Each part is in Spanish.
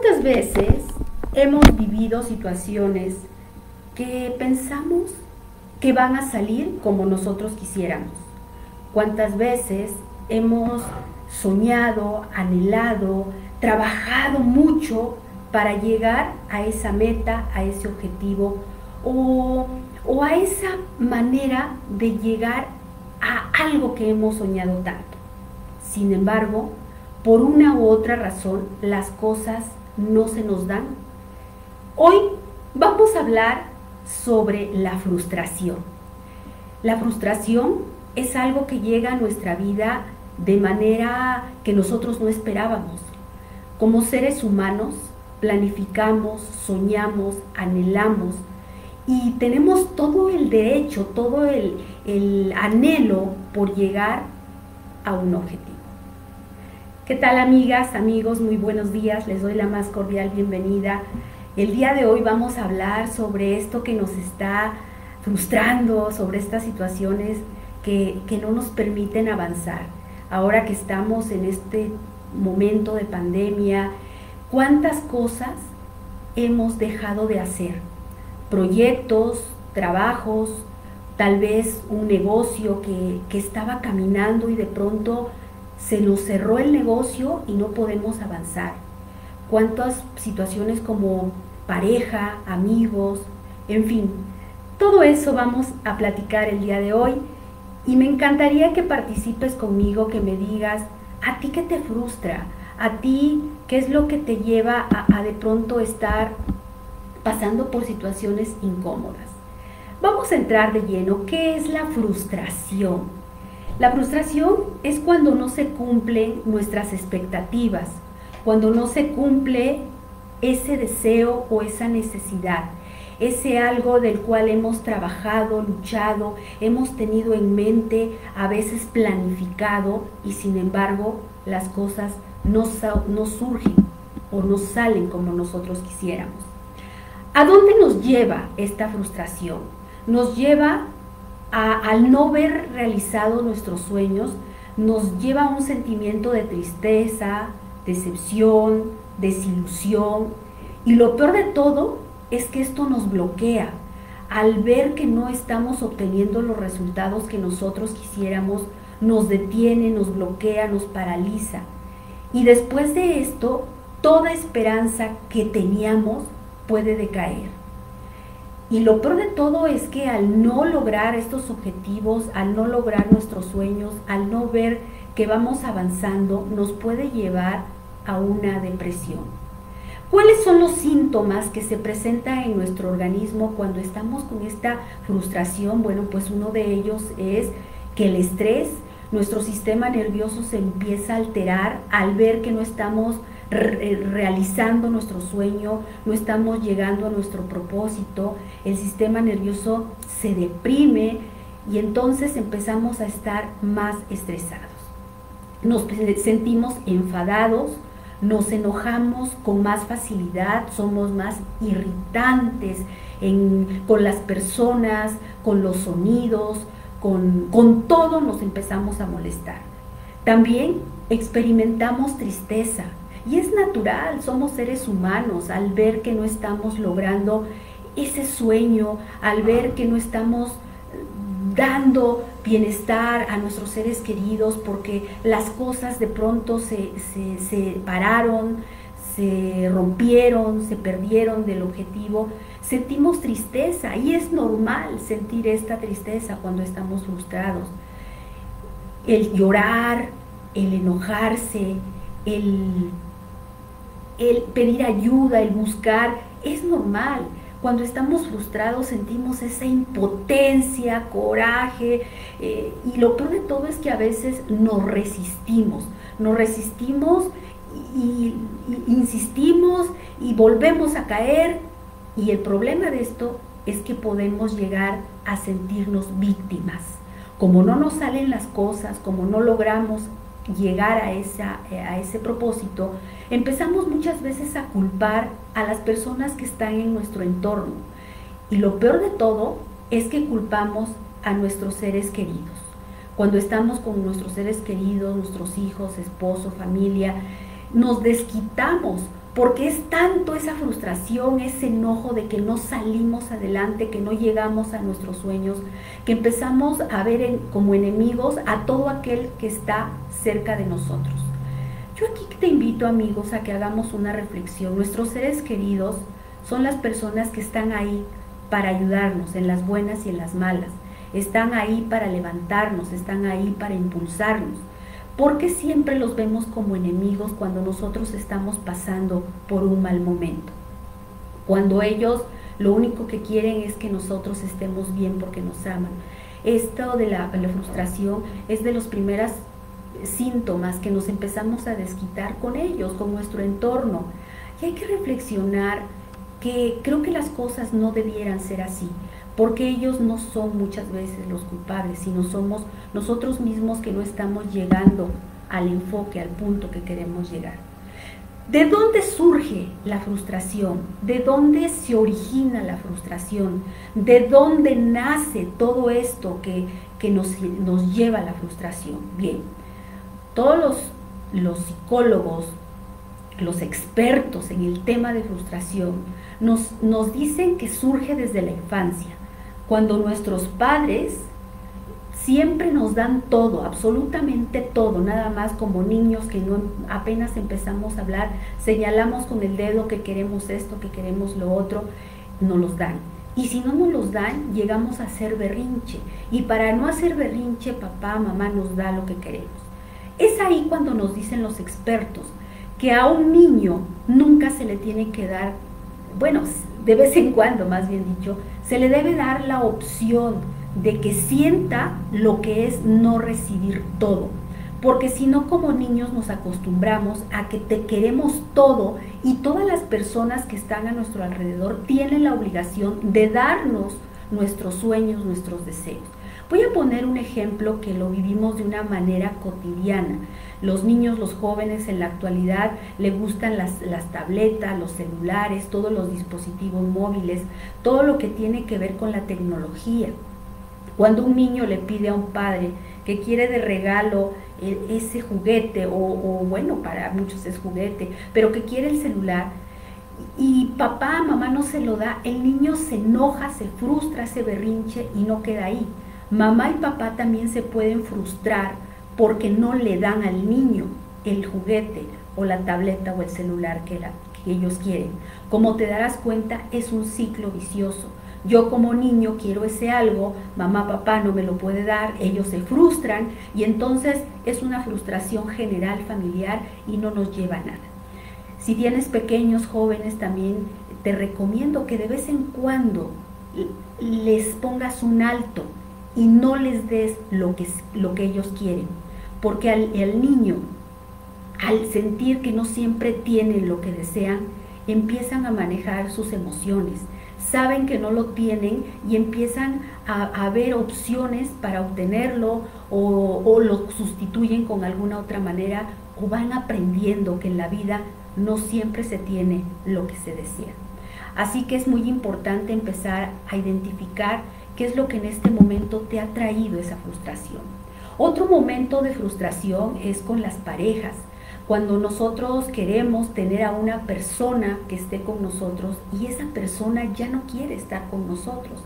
¿Cuántas veces hemos vivido situaciones que pensamos que van a salir como nosotros quisiéramos? ¿Cuántas veces hemos soñado, anhelado, trabajado mucho para llegar a esa meta, a ese objetivo o, o a esa manera de llegar a algo que hemos soñado tanto? Sin embargo, por una u otra razón, las cosas no se nos dan. Hoy vamos a hablar sobre la frustración. La frustración es algo que llega a nuestra vida de manera que nosotros no esperábamos. Como seres humanos, planificamos, soñamos, anhelamos y tenemos todo el derecho, todo el, el anhelo por llegar a un objetivo. ¿Qué tal amigas, amigos? Muy buenos días, les doy la más cordial bienvenida. El día de hoy vamos a hablar sobre esto que nos está frustrando, sobre estas situaciones que, que no nos permiten avanzar. Ahora que estamos en este momento de pandemia, ¿cuántas cosas hemos dejado de hacer? Proyectos, trabajos, tal vez un negocio que, que estaba caminando y de pronto se nos cerró el negocio y no podemos avanzar. Cuántas situaciones como pareja, amigos, en fin, todo eso vamos a platicar el día de hoy y me encantaría que participes conmigo, que me digas, ¿a ti qué te frustra? ¿A ti qué es lo que te lleva a, a de pronto estar pasando por situaciones incómodas? Vamos a entrar de lleno. ¿Qué es la frustración? La frustración es cuando no se cumplen nuestras expectativas, cuando no se cumple ese deseo o esa necesidad, ese algo del cual hemos trabajado, luchado, hemos tenido en mente, a veces planificado y sin embargo las cosas no, no surgen o no salen como nosotros quisiéramos. ¿A dónde nos lleva esta frustración? Nos lleva al no ver realizado nuestros sueños, nos lleva a un sentimiento de tristeza, decepción, desilusión. Y lo peor de todo es que esto nos bloquea. Al ver que no estamos obteniendo los resultados que nosotros quisiéramos, nos detiene, nos bloquea, nos paraliza. Y después de esto, toda esperanza que teníamos puede decaer. Y lo peor de todo es que al no lograr estos objetivos, al no lograr nuestros sueños, al no ver que vamos avanzando, nos puede llevar a una depresión. ¿Cuáles son los síntomas que se presentan en nuestro organismo cuando estamos con esta frustración? Bueno, pues uno de ellos es que el estrés, nuestro sistema nervioso se empieza a alterar al ver que no estamos realizando nuestro sueño, no estamos llegando a nuestro propósito, el sistema nervioso se deprime y entonces empezamos a estar más estresados. Nos sentimos enfadados, nos enojamos con más facilidad, somos más irritantes con las personas, con los sonidos, con, con todo nos empezamos a molestar. También experimentamos tristeza, y es natural, somos seres humanos, al ver que no estamos logrando ese sueño, al ver que no estamos dando bienestar a nuestros seres queridos porque las cosas de pronto se, se, se pararon, se rompieron, se perdieron del objetivo, sentimos tristeza y es normal sentir esta tristeza cuando estamos frustrados. El llorar, el enojarse, el el pedir ayuda, el buscar, es normal. Cuando estamos frustrados sentimos esa impotencia, coraje, eh, y lo peor de todo es que a veces nos resistimos, nos resistimos y, insistimos y volvemos a caer, y el problema de esto es que podemos llegar a sentirnos víctimas. Como no nos salen las cosas, como no logramos llegar a, esa, a ese propósito, empezamos muchas veces a culpar a las personas que están en nuestro entorno. Y lo peor de todo es que culpamos a nuestros seres queridos. Cuando estamos con nuestros seres queridos, nuestros hijos, esposo, familia, nos desquitamos porque es tanto esa frustración, ese enojo de que no salimos adelante, que no llegamos a nuestros sueños, que empezamos a ver como enemigos a todo aquel que está cerca de nosotros. Yo aquí te invito amigos a que hagamos una reflexión. Nuestros seres queridos son las personas que están ahí para ayudarnos en las buenas y en las malas. Están ahí para levantarnos, están ahí para impulsarnos. Porque siempre los vemos como enemigos cuando nosotros estamos pasando por un mal momento? Cuando ellos lo único que quieren es que nosotros estemos bien porque nos aman. Esto de la, frustración es de los primeros síntomas que nos empezamos a desquitar con ellos, con nuestro entorno. Y hay que reflexionar que creo que las cosas no debieran ser así porque ellos no son muchas veces los culpables, sino somos nosotros mismos que no estamos llegando al enfoque, al punto que queremos llegar. ¿De dónde surge la frustración? ¿De dónde se origina la frustración? ¿De dónde nace todo esto que, nos, nos, lleva a la frustración? Bien, todos los, los psicólogos, los expertos en el tema de frustración, nos, nos dicen que surge desde la infancia cuando nuestros padres siempre nos dan todo, absolutamente todo, nada más como niños que apenas empezamos a hablar, señalamos con el dedo que queremos esto, que queremos lo otro, nos los dan. Y si no nos los dan, llegamos a hacer berrinche. Y para no hacer berrinche, papá, mamá nos da lo que queremos. Es ahí cuando nos dicen los expertos que a un niño nunca se le tiene que dar, bueno, de vez en cuando, más bien dicho, se le debe dar la opción de que sienta lo que es no recibir todo. Porque si no como niños nos acostumbramos a que te queremos todo y todas las personas que están a nuestro alrededor tienen la obligación de darnos nuestros sueños, nuestros deseos. Voy a poner un ejemplo que lo vivimos de una manera cotidiana. Los niños, los jóvenes en la actualidad le gustan las, tabletas, los celulares, todos los dispositivos móviles, todo lo que tiene que ver con la tecnología. Cuando un niño le pide a un padre que quiere de regalo e, ese juguete, o, o, bueno, para muchos es juguete, pero que quiere el celular, y papá, mamá no se lo da, el niño se enoja, se frustra, se berrinche y no queda ahí. Mamá y papá también se pueden frustrar porque no le dan al niño el juguete o la tableta o el celular que, ellos quieren. Como te darás cuenta, es un ciclo vicioso. Yo como niño quiero ese algo, mamá, papá no me lo puede dar, ellos se frustran y entonces es una frustración general familiar y no nos lleva a nada. Si tienes pequeños jóvenes también te recomiendo que de vez en cuando les pongas un alto y no les des lo que, lo que ellos quieren porque al, el niño, al sentir que no siempre tienen lo que desean, empiezan a manejar sus emociones, saben que no lo tienen y empiezan a, ver opciones para obtenerlo o, o, lo sustituyen con alguna otra manera o van aprendiendo que en la vida no siempre se tiene lo que se desea. Así que es muy importante empezar a identificar qué es lo que en este momento te ha traído esa frustración. Otro momento de frustración es con las parejas, cuando nosotros queremos tener a una persona que esté con nosotros y esa persona ya no quiere estar con nosotros.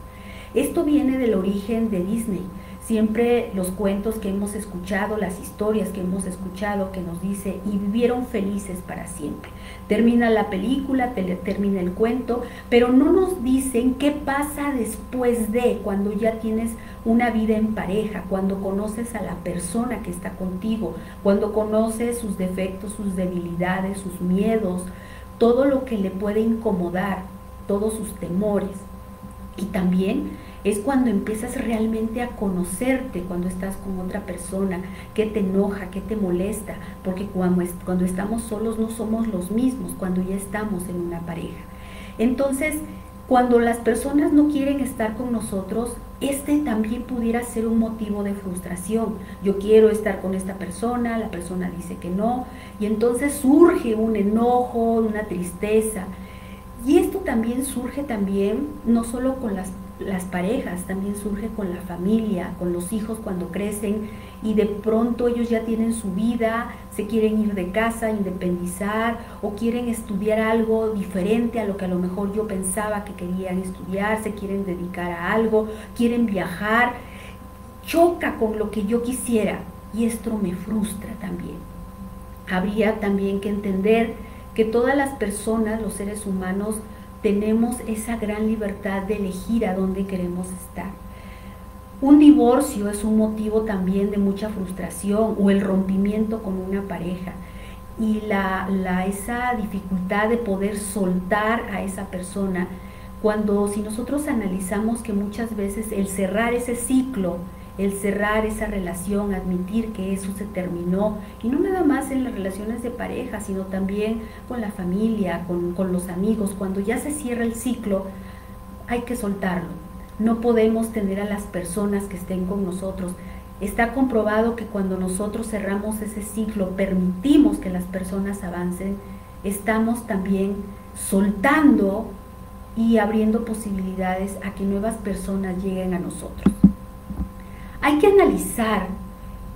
Esto viene del origen de Disney. Siempre los cuentos que hemos escuchado, las historias que hemos escuchado que nos dice y vivieron felices para siempre. Termina la película, termina el cuento, pero no nos dicen qué pasa después de cuando ya tienes una vida en pareja, cuando conoces a la persona que está contigo, cuando conoces sus defectos, sus debilidades, sus miedos, todo lo que le puede incomodar, todos sus temores. Y también es cuando empiezas realmente a conocerte cuando estás con otra persona, qué te enoja, qué te molesta, porque cuando, cuando estamos solos no somos los mismos, cuando ya estamos en una pareja. Entonces, cuando las personas no quieren estar con nosotros, este también pudiera ser un motivo de frustración. Yo quiero estar con esta persona, la persona dice que no, y entonces surge un enojo, una tristeza. Y esto también surge también no solo con las las parejas, también surge con la familia, con los hijos cuando crecen y de pronto ellos ya tienen su vida, se quieren ir de casa, independizar o quieren estudiar algo diferente a lo que a lo mejor yo pensaba que querían estudiar, se quieren dedicar a algo, quieren viajar, choca con lo que yo quisiera y esto me frustra también. Habría también que entender que todas las personas, los seres humanos, tenemos esa gran libertad de elegir a dónde queremos estar. Un divorcio es un motivo también de mucha frustración o el rompimiento con una pareja y la, esa dificultad de poder soltar a esa persona cuando si nosotros analizamos que muchas veces el cerrar ese ciclo el cerrar esa relación, admitir que eso se terminó, y no nada más en las relaciones de pareja, sino también con la familia, con, los amigos, cuando ya se cierra el ciclo, hay que soltarlo. No podemos tener a las personas que estén con nosotros. Está comprobado que cuando nosotros cerramos ese ciclo, permitimos que las personas avancen, estamos también soltando y abriendo posibilidades a que nuevas personas lleguen a nosotros. Hay que analizar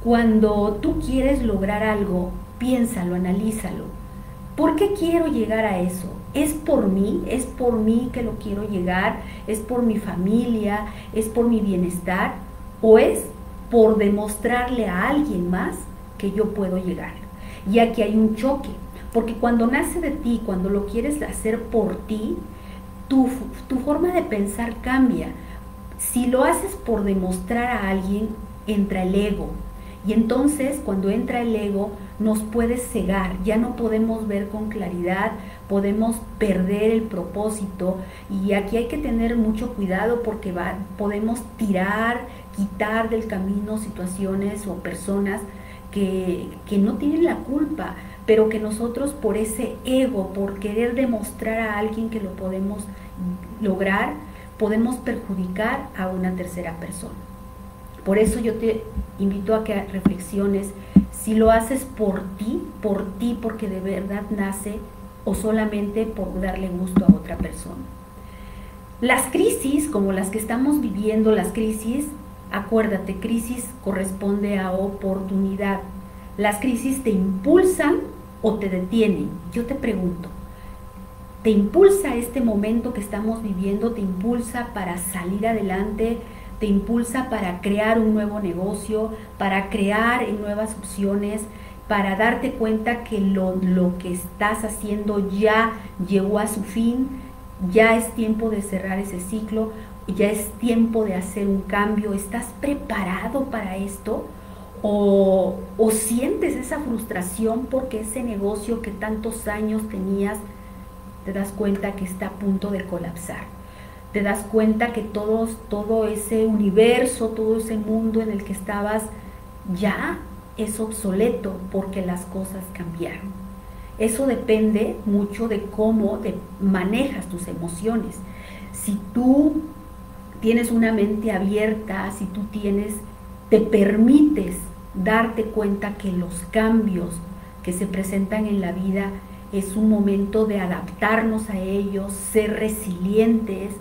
cuando tú quieres lograr algo, piénsalo, analízalo. ¿Por qué quiero llegar a eso? ¿Es por mí? ¿Es por mí que lo quiero llegar? ¿Es por mi familia? ¿Es por mi bienestar? ¿O es por demostrarle a alguien más que yo puedo llegar? Y aquí hay un choque, porque cuando nace de ti, cuando lo quieres hacer por ti, tu, tu forma de pensar cambia si lo haces por demostrar a alguien, entra el ego. Y entonces cuando entra el ego nos puede cegar, ya no podemos ver con claridad, podemos perder el propósito y aquí hay que tener mucho cuidado porque podemos tirar, quitar del camino situaciones o personas que, que no tienen la culpa, pero que nosotros por ese ego, por querer demostrar a alguien que lo podemos lograr, podemos perjudicar a una tercera persona. Por eso yo te invito a que reflexiones si lo haces por ti, por ti porque de verdad nace o solamente por darle gusto a otra persona. Las crisis como las que estamos viviendo, las crisis, acuérdate, crisis corresponde a oportunidad. Las crisis te impulsan o te detienen. Yo te pregunto, te impulsa este momento que estamos viviendo, te impulsa para salir adelante, te impulsa para crear un nuevo negocio, para crear nuevas opciones, para darte cuenta que lo, lo, que estás haciendo ya llegó a su fin, ya es tiempo de cerrar ese ciclo, ya es tiempo de hacer un cambio, ¿estás preparado para esto? O, o sientes esa frustración porque ese negocio que tantos años tenías te das cuenta que está a punto de colapsar. Te das cuenta que todo, todo ese universo, todo ese mundo en el que estabas ya es obsoleto porque las cosas cambiaron. Eso depende mucho de cómo manejas tus emociones. Si tú tienes una mente abierta, si tú tienes, te permites darte cuenta que los cambios que se presentan en la vida es un momento de adaptarnos a ellos, ser resilientes,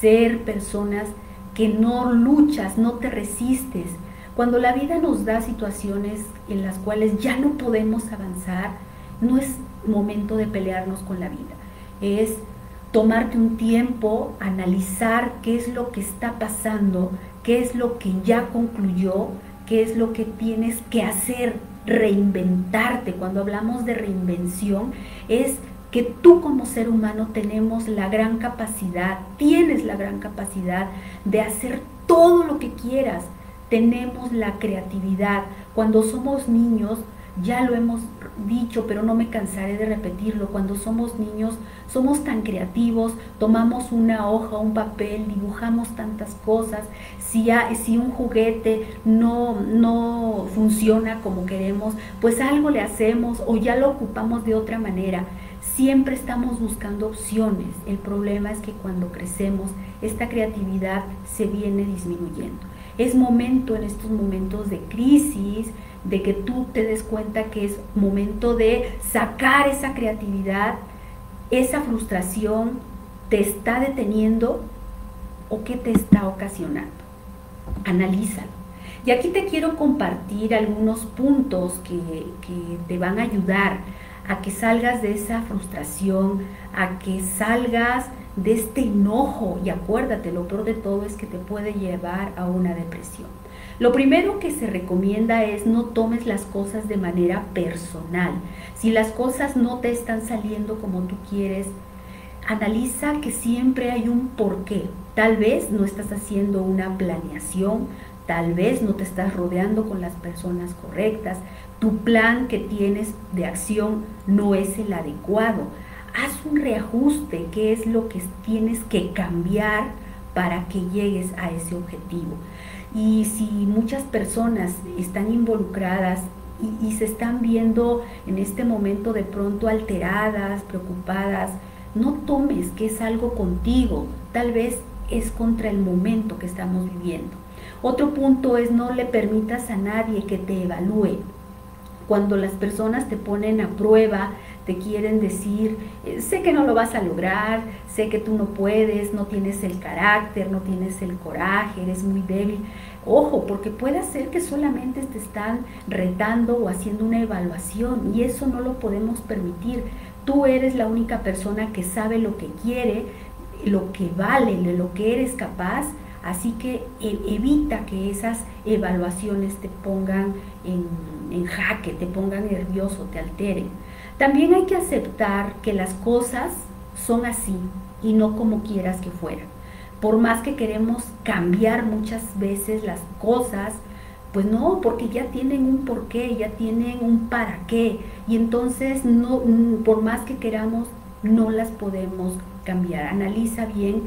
ser personas que no luchas, no te resistes. Cuando la vida nos da situaciones en las cuales ya no podemos avanzar, no es momento de pelearnos con la vida, es tomarte un tiempo, analizar qué es lo que está pasando, qué es lo que ya concluyó, qué es lo que tienes que hacer reinventarte. Cuando hablamos de reinvención es que tú como ser humano tenemos la gran capacidad, tienes la gran capacidad de hacer todo lo que quieras. Tenemos la creatividad. Cuando somos niños ya lo hemos dicho, pero no me cansaré de repetirlo. Cuando somos niños somos tan creativos, tomamos una hoja, un papel, dibujamos tantas cosas. Si, si un juguete no, no funciona como queremos, pues algo le hacemos o ya lo ocupamos de otra manera. Siempre estamos buscando opciones. El problema es que cuando crecemos, esta creatividad se viene disminuyendo. Es momento en estos momentos de crisis, de que tú te des cuenta que es momento de sacar esa creatividad, esa frustración te está deteniendo o qué te está ocasionando. Analízalo. Y aquí te quiero compartir algunos puntos que, te van a ayudar a que salgas de esa frustración, a que salgas de este enojo y acuérdate, lo peor de todo es que te puede llevar a una depresión. Lo primero que se recomienda es no tomes las cosas de manera personal. Si las cosas no te están saliendo como tú quieres, analiza que siempre hay un porqué. Tal vez no estás haciendo una planeación, tal vez no te estás rodeando con las personas correctas, tu plan que tienes de acción no es el adecuado. Haz un reajuste, qué es lo que tienes que cambiar para que llegues a ese objetivo. Y si muchas personas están involucradas y, se están viendo en este momento de pronto alteradas, preocupadas, no tomes que es algo contigo, tal vez es contra el momento que estamos viviendo. Otro punto es no le permitas a nadie que te evalúe. Cuando las personas te ponen a prueba, te quieren decir, eh, sé que no lo vas a lograr, sé que tú no puedes, no tienes el carácter, no tienes el coraje, eres muy débil. Ojo, porque puede ser que solamente te están retando o haciendo una evaluación y eso no lo podemos permitir. Tú eres la única persona que sabe lo que quiere, lo que vale, lo que eres capaz. Así que e, evita que esas evaluaciones te pongan en, en jaque, te pongan nervioso, te alteren. También hay que aceptar que las cosas son así y no como quieras que fueran. Por más que queremos cambiar muchas veces las cosas, pues no, porque ya tienen un porqué, ya tienen un para qué. Y entonces no, por más que queramos, no las podemos cambiar. Analiza bien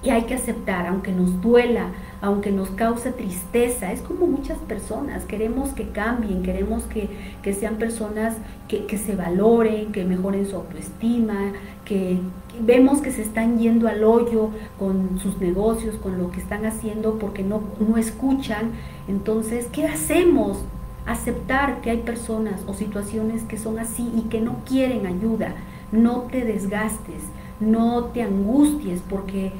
y hay que aceptar, aunque nos duela, aunque nos cause tristeza. Es como muchas personas, queremos que cambien, queremos que, sean personas que, se valoren, que mejoren su autoestima, que, vemos que se están yendo al hoyo con sus negocios, con lo que están haciendo porque no, no escuchan. Entonces, ¿qué hacemos? Aceptar que hay personas o situaciones que son así y que no quieren ayuda. No te desgastes, no te angusties porque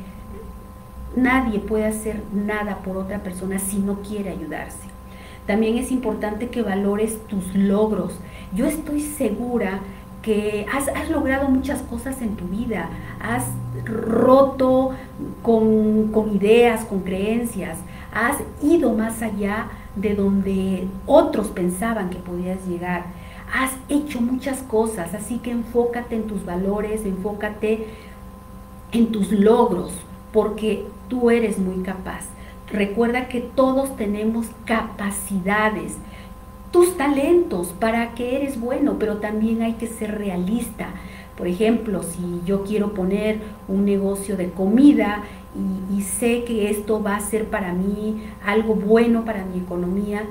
Nadie puede hacer nada por otra persona si no quiere ayudarse. También es importante que valores tus logros. Yo estoy segura que has, logrado muchas cosas en tu vida, has roto con, con ideas, con creencias, has ido más allá de donde otros pensaban que podías llegar. Has hecho muchas cosas, así que enfócate en tus valores, enfócate en tus logros, porque tú eres muy capaz. Recuerda que todos tenemos capacidades, tus talentos, para que eres bueno, pero también hay que ser realista. Por ejemplo, si yo quiero poner un negocio de comida y, sé que esto va a ser para mí algo bueno para mi economía,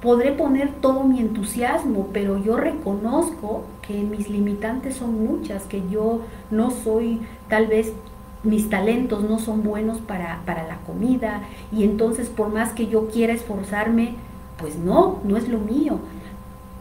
podré poner todo mi entusiasmo, pero yo reconozco que mis limitantes son muchas, que yo no soy tal vez mis talentos no son buenos para, la comida y entonces por más que yo quiera esforzarme, pues no, no es lo mío.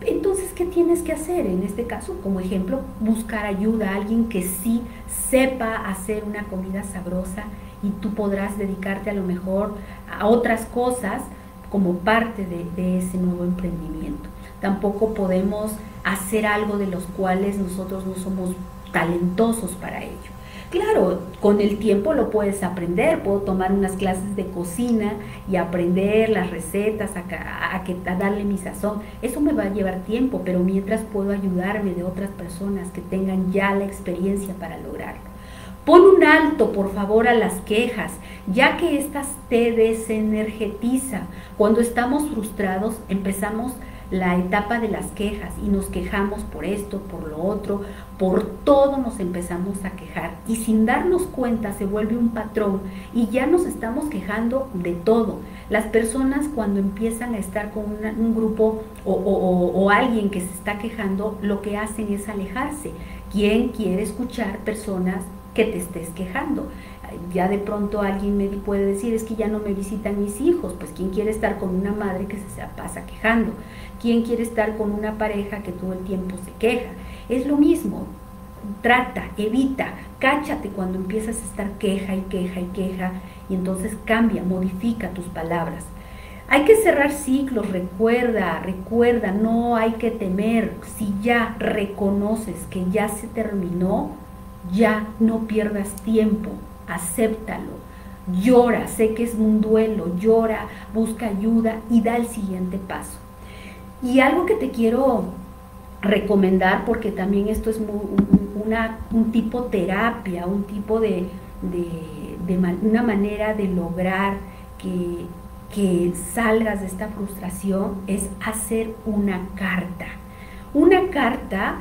Entonces, ¿qué tienes que hacer? En este caso, como ejemplo, buscar ayuda a alguien que sí sepa hacer una comida sabrosa y tú podrás dedicarte a lo mejor a otras cosas como parte de, ese nuevo emprendimiento. Tampoco podemos hacer algo de los cuales nosotros no somos talentosos para ello. Claro, con el tiempo lo puedes aprender, puedo tomar unas clases de cocina y aprender las recetas, a, darle mi sazón. Eso me va a llevar tiempo, pero mientras puedo ayudarme de otras personas que tengan ya la experiencia para lograrlo. Pon un alto, por favor, a las quejas, ya que estas te desenergetizan. Cuando estamos frustrados, empezamos la etapa de las quejas y nos quejamos por esto, por lo otro, por todo nos empezamos a quejar y sin darnos cuenta se vuelve un patrón y ya nos estamos quejando de todo. Las personas cuando empiezan a estar con un grupo o, o alguien que se está quejando, lo que hacen es alejarse. ¿Quién quiere escuchar personas que te estés quejando? ya de pronto alguien me puede decir, es que ya no me visitan mis hijos, pues ¿quién quiere estar con una madre que se pasa quejando? ¿Quién quiere estar con una pareja que todo el tiempo se queja? Es lo mismo. trata, evita, cáchate cuando empiezas a estar queja y queja y queja y entonces cambia, modifica tus palabras. Hay que cerrar ciclos, recuerda, recuerda, no hay que temer. Si ya reconoces que ya se terminó, ya no pierdas tiempo, acéptalo, llora, sé que es un duelo, llora, busca ayuda y da el siguiente paso. Y algo que te quiero recomendar, porque también esto es un tipo terapia, un tipo de, una manera de lograr que, que salgas de esta frustración, es hacer una carta. Una carta,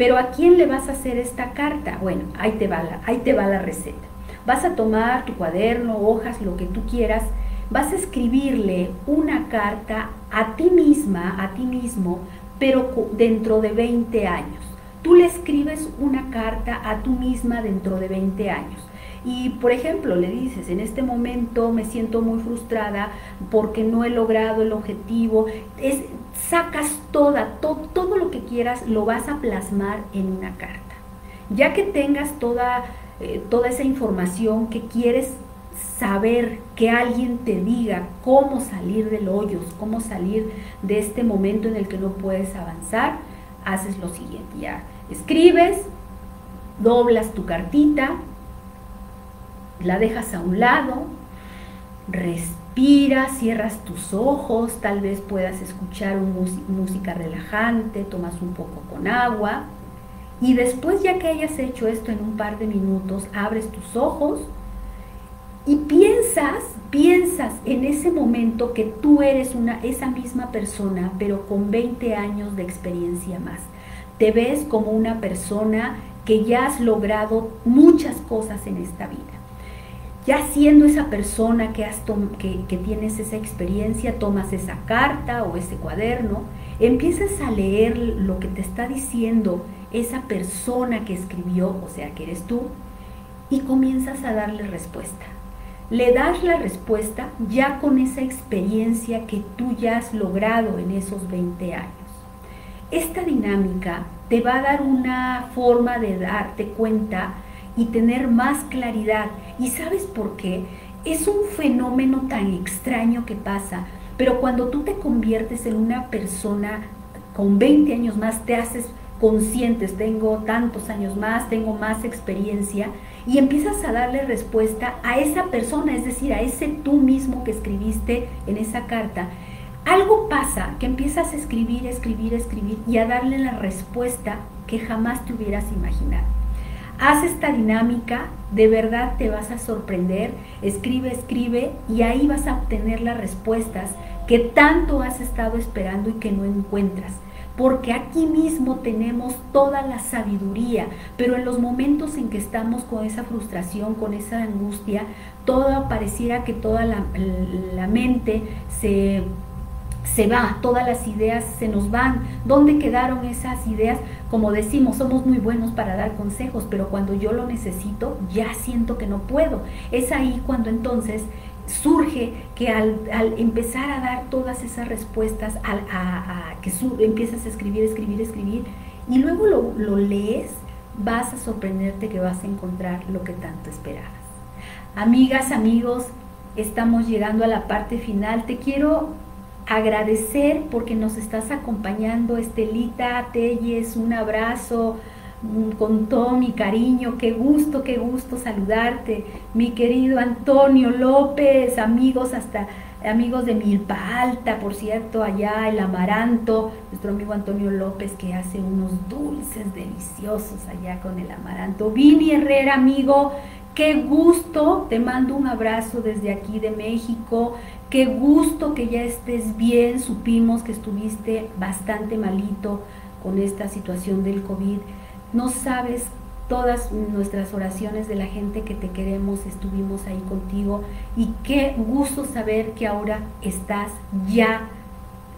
pero ¿a quién le vas a hacer esta carta? Bueno, ahí te va la, ahí te va la receta. Vas a tomar tu cuaderno, hojas, lo que tú quieras, vas a escribirle una carta a ti misma, a ti mismo, pero dentro de 20 años. Tú le escribes una carta a tú misma dentro de 20 años. Y por ejemplo, le dices, en este momento me siento muy frustrada porque no he logrado el objetivo. Es, sacas toda, todo lo que quieras, lo vas a plasmar en una carta. Ya que tengas toda, eh, toda esa información que quieres saber que alguien te diga cómo salir del hoyo, cómo salir de este momento en el que no puedes avanzar, haces lo siguiente, ya escribes, doblas tu cartita, la dejas a un lado, respiras, cierras tus ojos, tal vez puedas escuchar música relajante, tomas un poco con agua y después ya que hayas hecho esto en un par de minutos, abres tus ojos, y piensas, piensas en ese momento que tú eres una, esa misma persona, pero con 20 años de experiencia más. Te ves como una persona que ya has logrado muchas cosas en esta vida. Ya siendo esa persona que, has que, que tienes esa experiencia, tomas esa carta o ese cuaderno, empiezas a leer lo que te está diciendo esa persona que escribió, o sea, que eres tú, y comienzas a darle respuesta le das la respuesta ya con esa experiencia que tú ya has logrado en esos 20 años. Esta dinámica te va a dar una forma de darte cuenta y tener más claridad. ¿Y sabes por qué? Es un fenómeno tan extraño que pasa, pero cuando tú te conviertes en una persona con 20 años más, te haces conscientes, tengo tantos años más, tengo más experiencia, y empiezas a darle respuesta a esa persona, es decir, a ese tú mismo que escribiste en esa carta. Algo pasa que empiezas a escribir, escribir, escribir y a darle la respuesta que jamás te hubieras imaginado. Haz esta dinámica, de verdad te vas a sorprender, escribe, escribe y ahí vas a obtener las respuestas que tanto has estado esperando y que no encuentras. Porque aquí mismo tenemos toda la sabiduría, pero en los momentos en que estamos con esa frustración, con esa angustia, todo pareciera que toda la, mente se se va, todas las ideas se nos van. ¿Dónde quedaron esas ideas? Como decimos, somos muy buenos para dar consejos, pero cuando yo lo necesito, ya siento que no puedo. Es ahí cuando entonces surge que al, empezar a dar todas esas respuestas, a, que empiezas a escribir, escribir, escribir, y luego lo, lo lees, vas a sorprenderte que vas a encontrar lo que tanto esperabas. Amigas, amigos, estamos llegando a la parte final. Te quiero agradecer porque nos estás acompañando, Estelita Telles, un abrazo Mm, con todo mi cariño, qué gusto, qué gusto saludarte, mi querido Antonio López, amigos hasta amigos de Milpa Alta, por cierto, allá el amaranto, nuestro amigo Antonio López que hace unos dulces deliciosos allá con el amaranto. Vini Herrera, amigo, qué gusto, te mando un abrazo desde aquí de México, qué gusto que ya estés bien, supimos que estuviste bastante malito con esta situación del COVID. No sabes todas nuestras oraciones de la gente que te queremos, estuvimos ahí contigo y qué gusto saber que ahora estás ya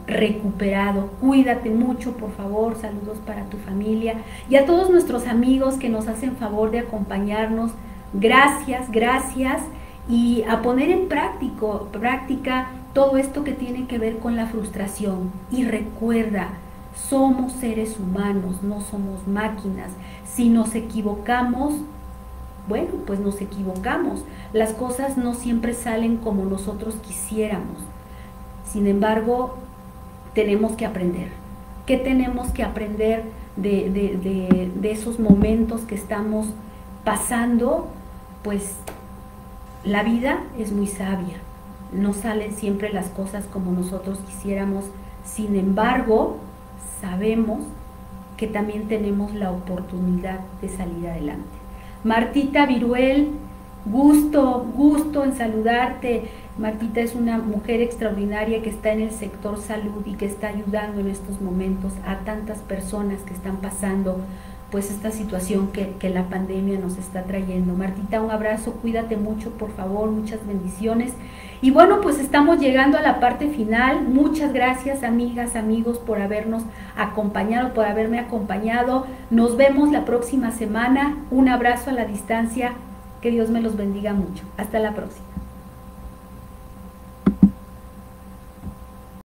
recuperado. Cuídate mucho, por favor. Saludos para tu familia y a todos nuestros amigos que nos hacen favor de acompañarnos. Gracias, gracias y a poner en práctico, práctica todo esto que tiene que ver con la frustración. Y recuerda, Somos seres humanos, no somos máquinas. Si nos equivocamos, bueno, pues nos equivocamos. Las cosas no siempre salen como nosotros quisiéramos. Sin embargo, tenemos que aprender. ¿Qué tenemos que aprender de, esos momentos que estamos pasando? Pues la vida es muy sabia. No salen siempre las cosas como nosotros quisiéramos. Sin embargo, sabemos que también tenemos la oportunidad de salir adelante. Martita Viruel, gusto, gusto en saludarte. Martita es una mujer extraordinaria que está en el sector salud y que está ayudando en estos momentos a tantas personas que están pasando pues esta situación que, la pandemia nos está trayendo. Martita, un abrazo, cuídate mucho, por favor, muchas bendiciones. Y bueno, pues estamos llegando a la parte final. Muchas gracias, amigas, amigos, por habernos acompañado, por haberme acompañado. Nos vemos la próxima semana. Un abrazo a la distancia. Que Dios me los bendiga mucho. Hasta la próxima.